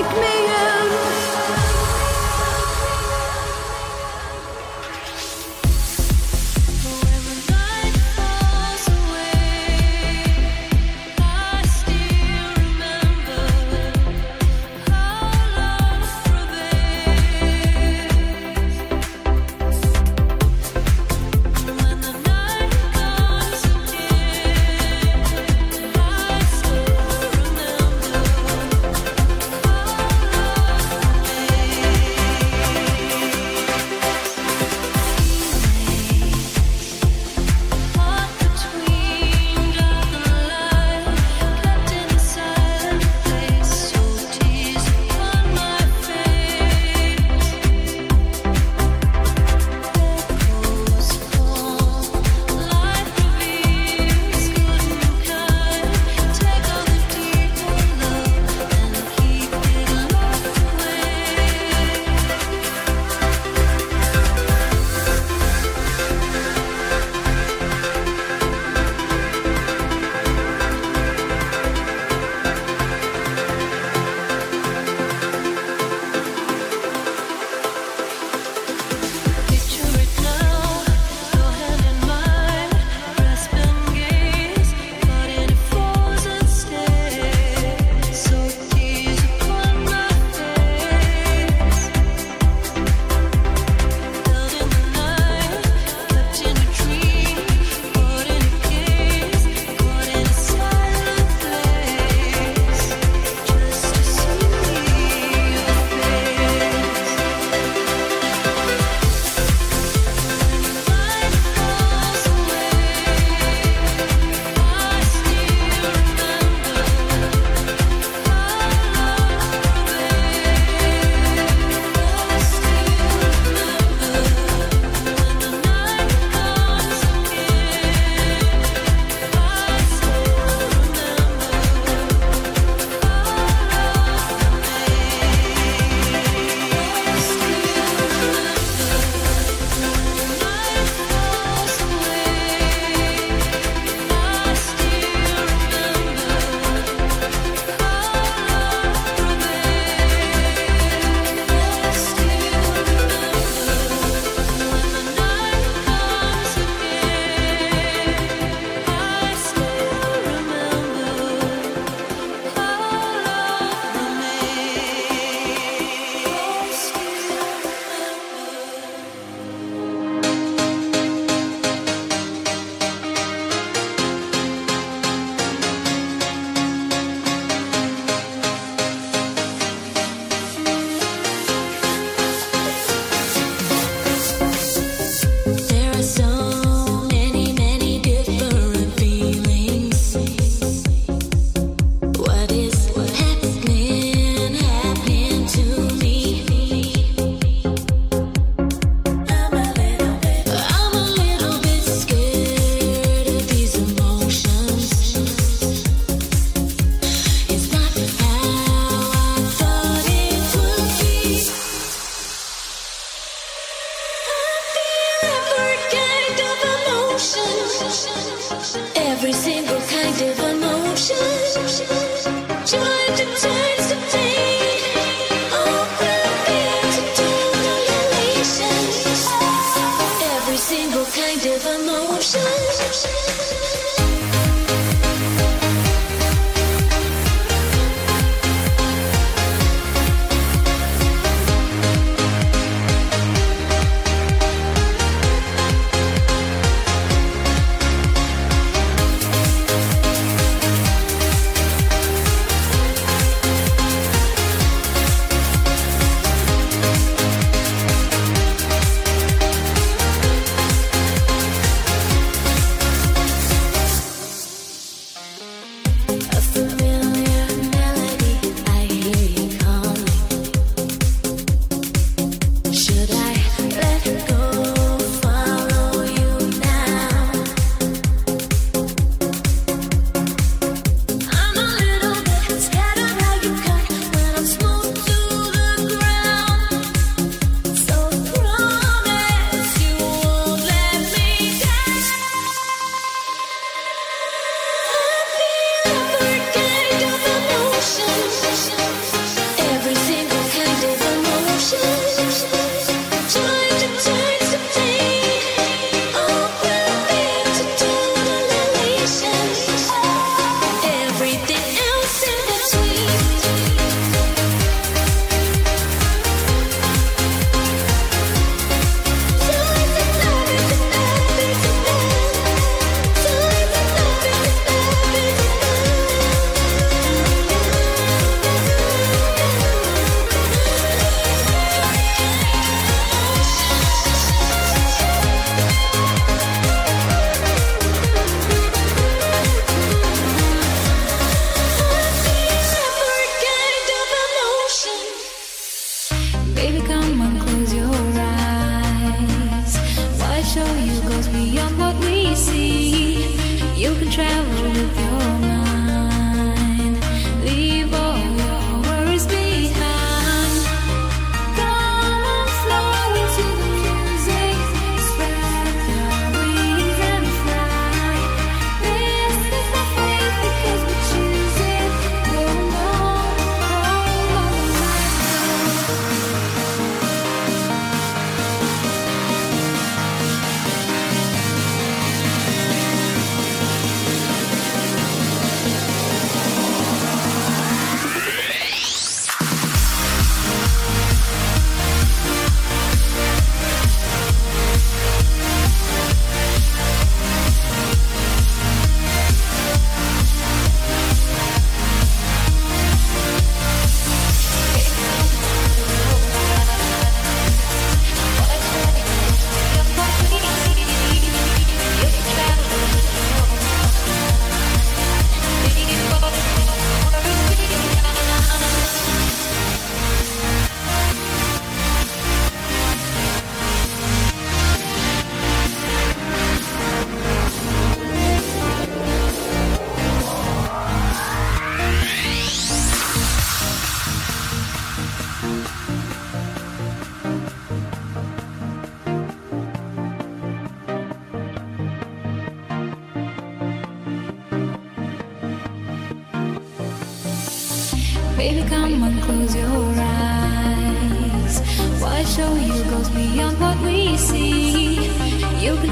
Take me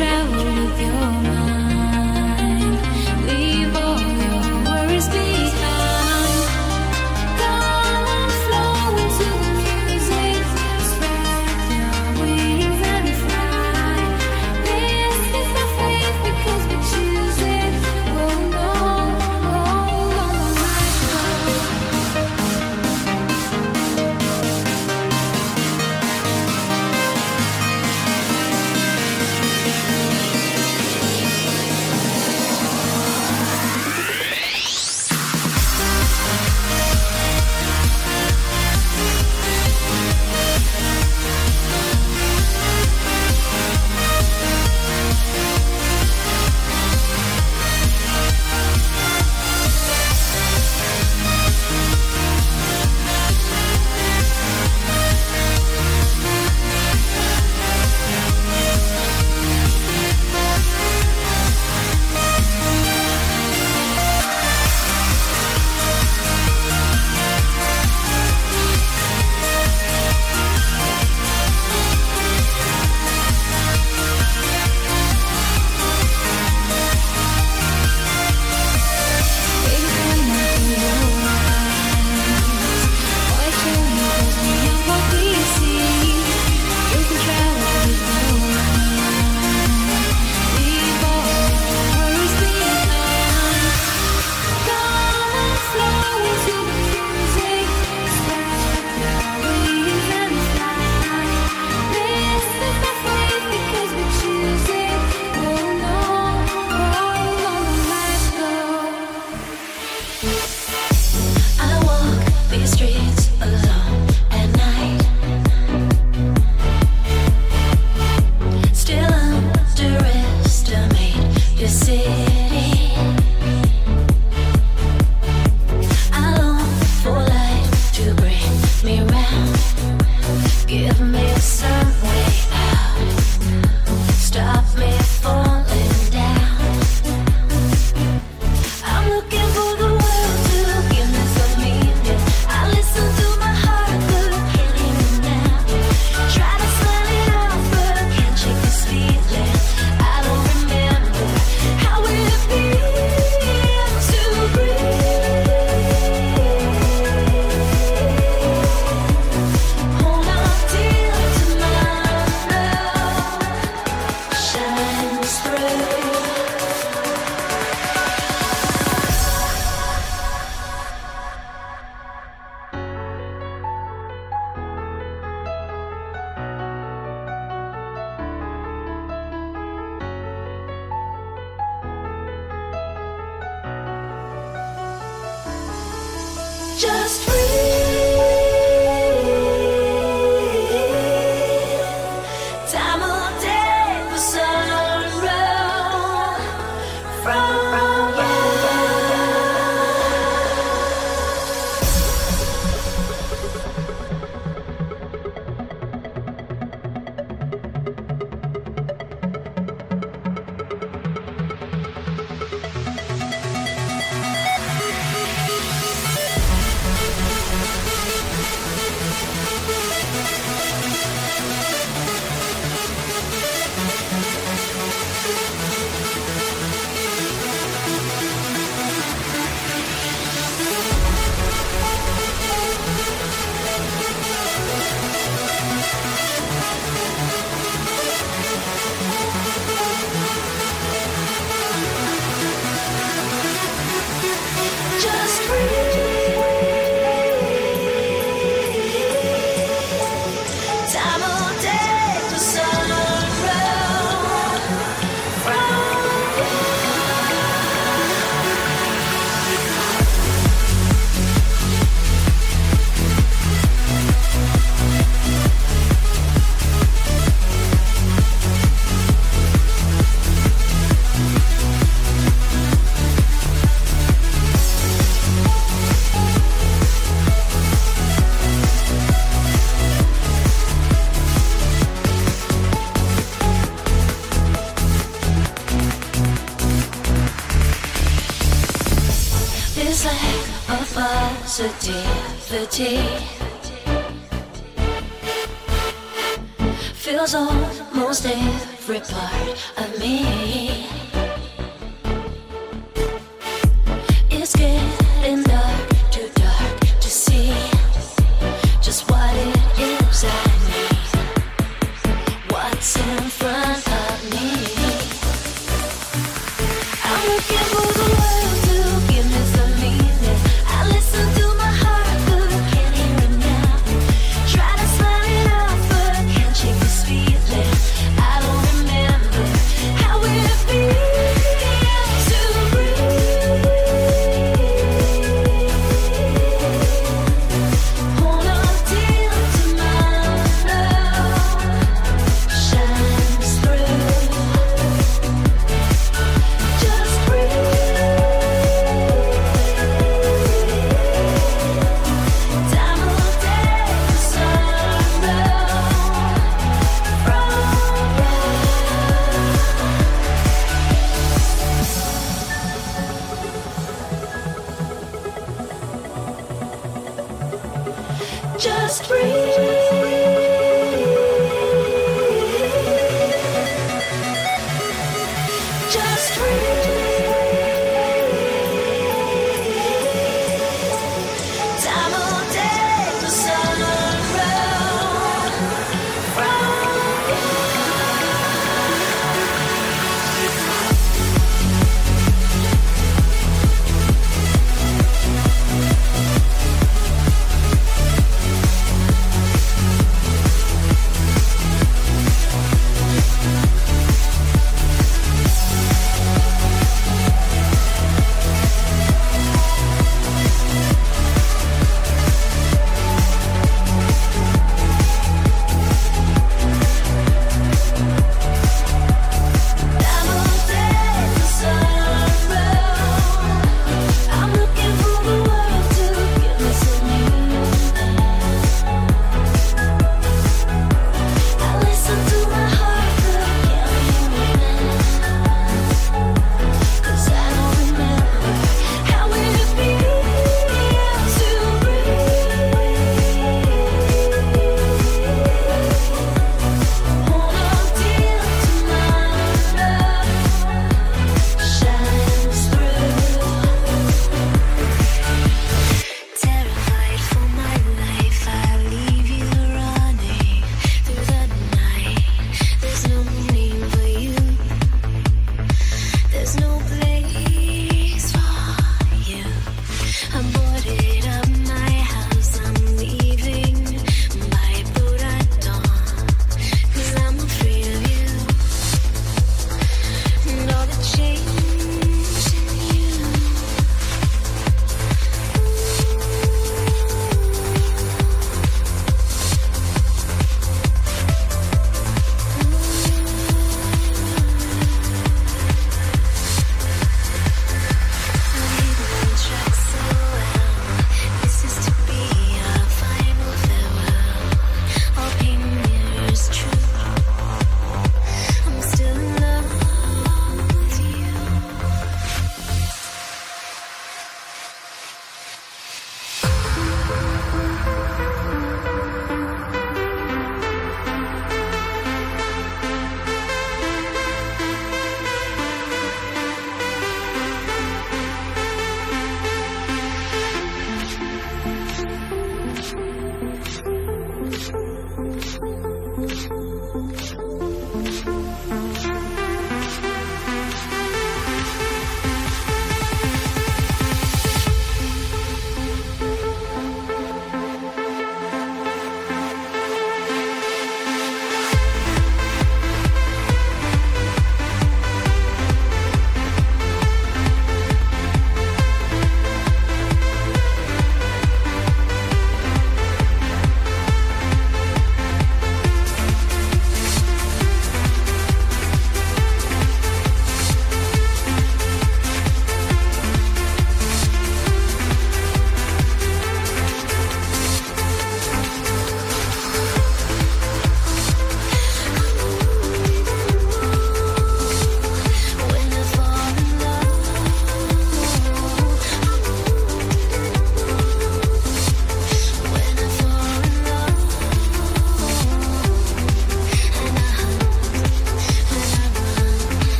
Travel with your mind. just empty. Feels almost every part of me. just breathe.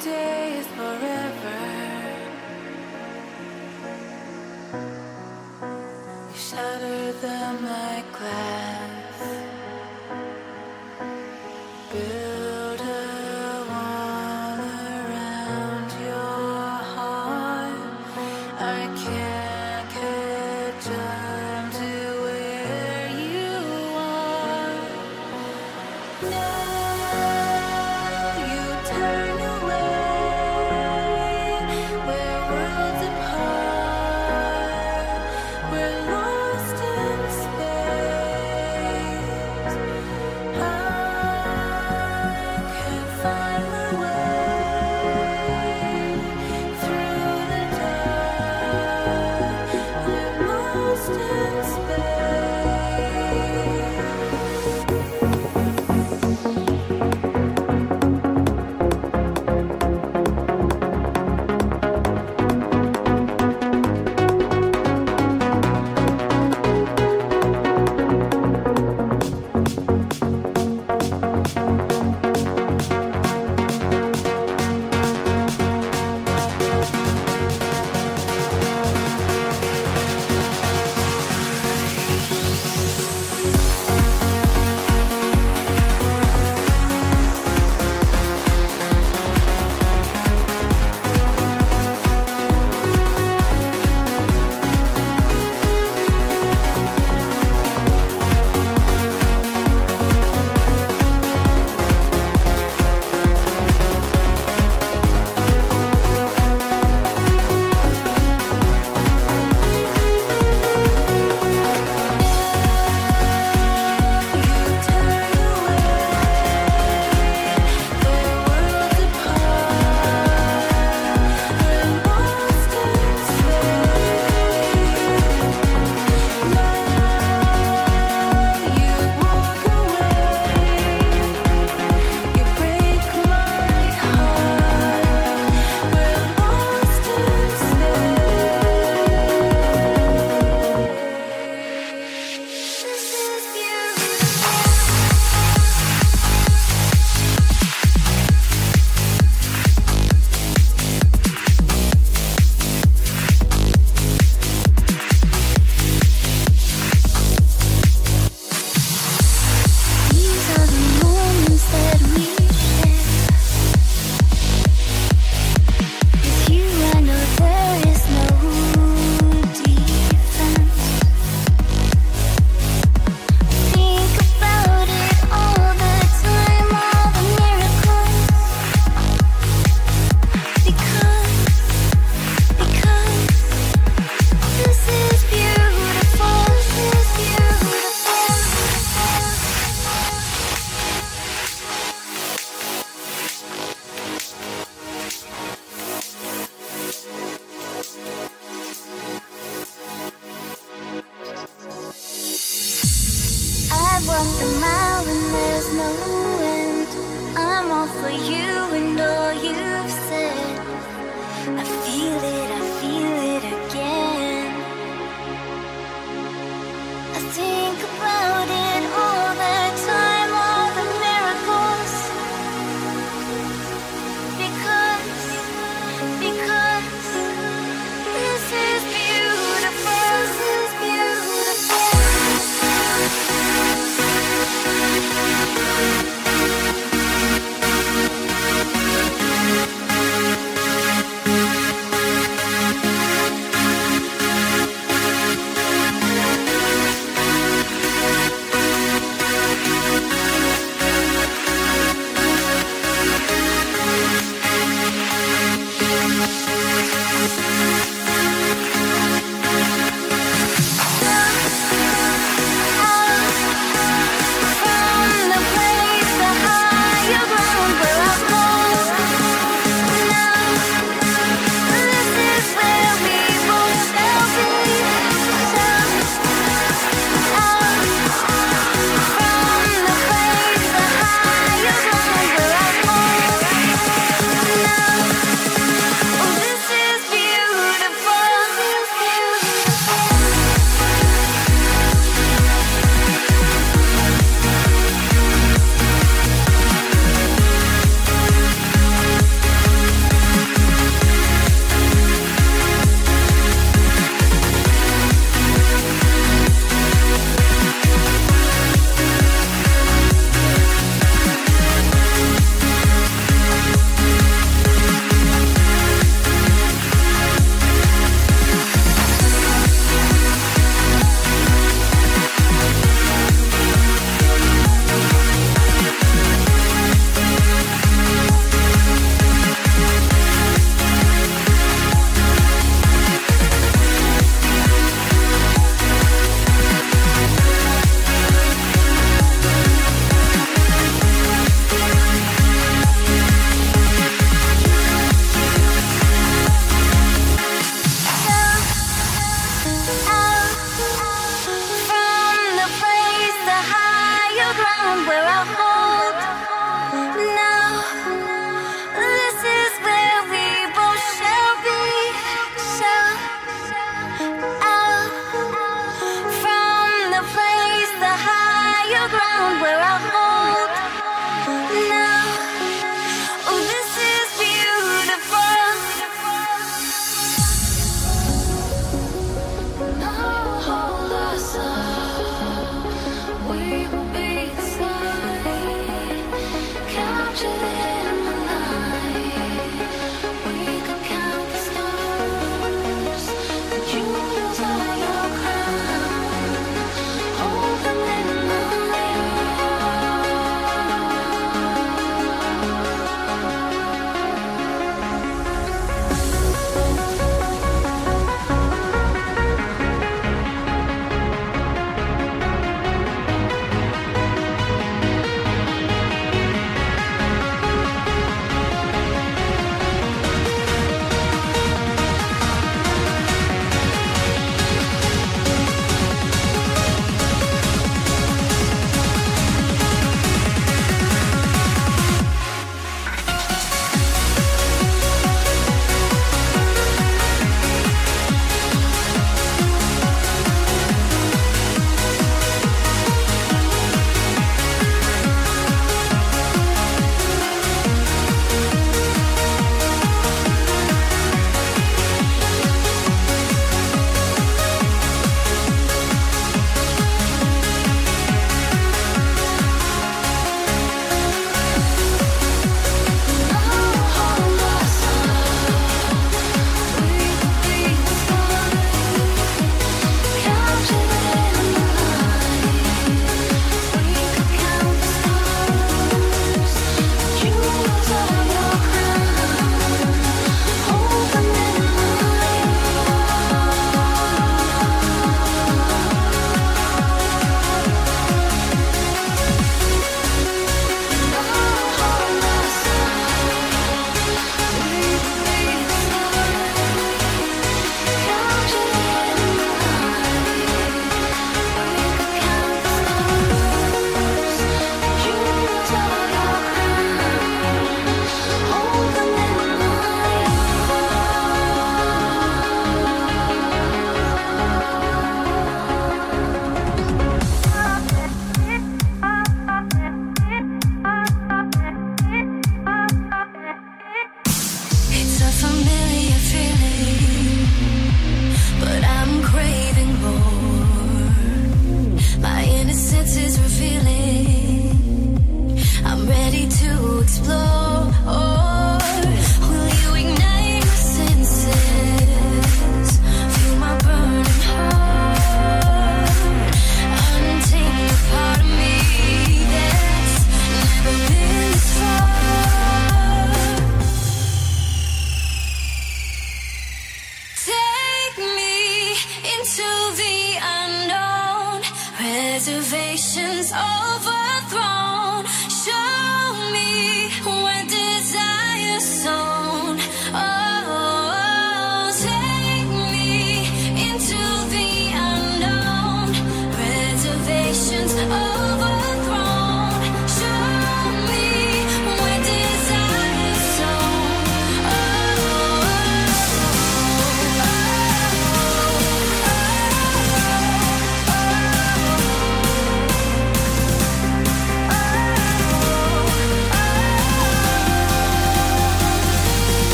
Empty days forever. Shatter them like glass.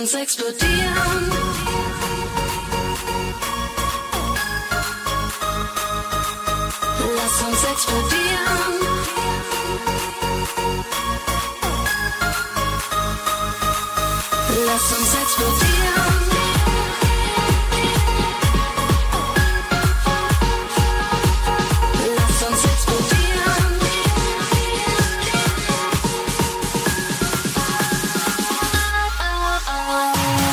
Uns explodieren. Lass uns explodieren. sonst explodieren.